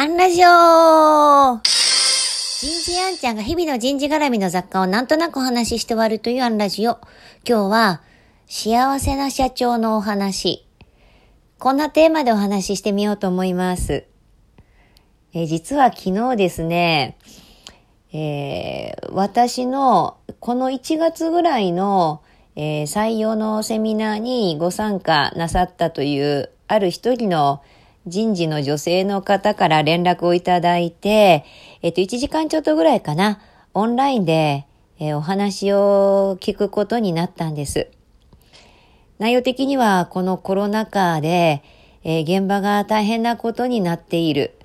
アンラジオ人事アンちゃんが日々の人事絡みの雑貨をなんとなくお話しして終わるというアンラジオ。今日は、幸せな社長のお話。こんなテーマでお話ししてみようと思います。え実は昨日ですね、えー、私のこの1月ぐらいの、えー、採用のセミナーにご参加なさったというある一人の人事の女性の方から連絡をいただいて、えっと、1時間ちょっとぐらいかな、オンラインで、えー、お話を聞くことになったんです。内容的には、このコロナ禍で、えー、現場が大変なことになっている。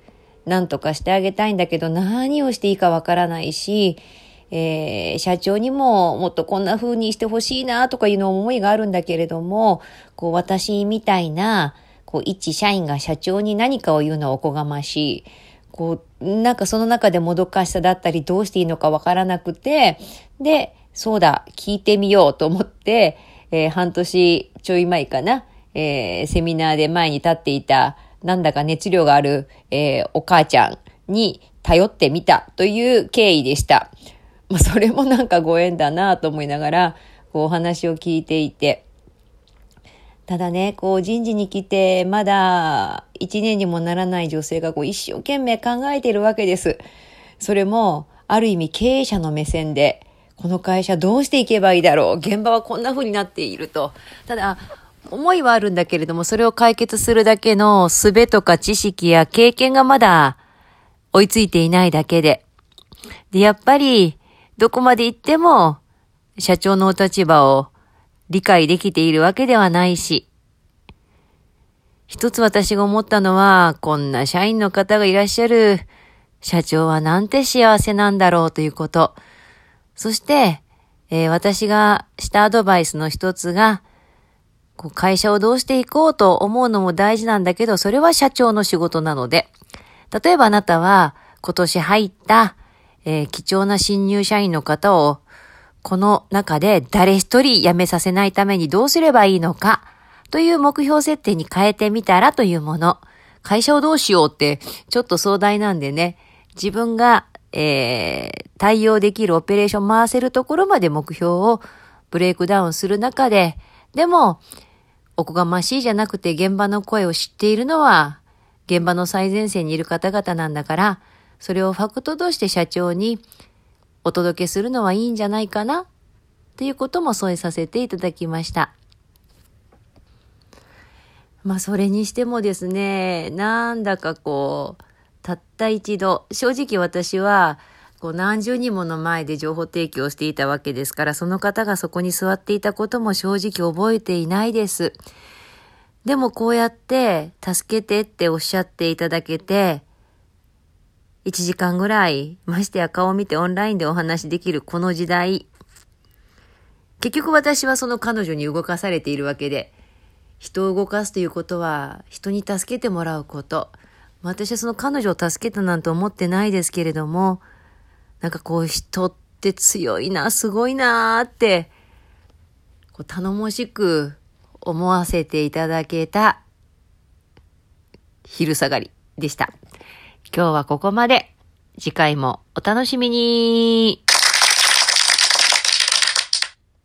なんとかしてあげたいんだけど、何をしていいかわからないし、えー、社長にももっとこんな風にしてほしいなとかいうの思いがあるんだけれども、こう私みたいな、こう一社員が社長に何かを言うのはおこがましい。こう、なんかその中でもどかしさだったりどうしていいのかわからなくて、で、そうだ、聞いてみようと思って、えー、半年ちょい前かな、えー、セミナーで前に立っていた、なんだか熱量がある、えー、お母ちゃんに頼ってみたという経緯でした。まあ、それもなんかご縁だなと思いながら、こうお話を聞いていて。ただね、こう人事に来て、まだ一年にもならない女性がこう一生懸命考えているわけです。それも、ある意味経営者の目線で、この会社どうしていけばいいだろう現場はこんな風になっていると。ただ、思いはあるんだけれども、それを解決するだけの術とか知識や経験がまだ追いついていないだけで。で、やっぱり、どこまで行っても、社長のお立場を理解できているわけではないし、一つ私が思ったのは、こんな社員の方がいらっしゃる社長はなんて幸せなんだろうということ。そして、えー、私がしたアドバイスの一つが、こう会社をどうしていこうと思うのも大事なんだけど、それは社長の仕事なので、例えばあなたは今年入ったえー、貴重な新入社員の方を、この中で誰一人辞めさせないためにどうすればいいのか、という目標設定に変えてみたらというもの。会社をどうしようって、ちょっと壮大なんでね、自分が、えー、対応できるオペレーション回せるところまで目標をブレイクダウンする中で、でも、おこがましいじゃなくて現場の声を知っているのは、現場の最前線にいる方々なんだから、それをファクトとして社長にお届けするのはいいんじゃないかな？っていうことも添えさせていただきました。まあそれにしてもですね、なんだかこう、たった一度、正直私は、こう何十人もの前で情報提供していたわけですから、その方がそこに座っていたことも正直覚えていないです。でもこうやって助けてっておっしゃっていただけて、1時間ぐらい、ましてや顔を見てオンラインでお話できるこの時代。結局私はその彼女に動かされているわけで、人を動かすということは人に助けてもらうこと。私はその彼女を助けたなんて思ってないですけれども、なんかこう人って強いな、すごいなーって、こう頼もしく思わせていただけた昼下がりでした。今日はここまで。次回もお楽しみに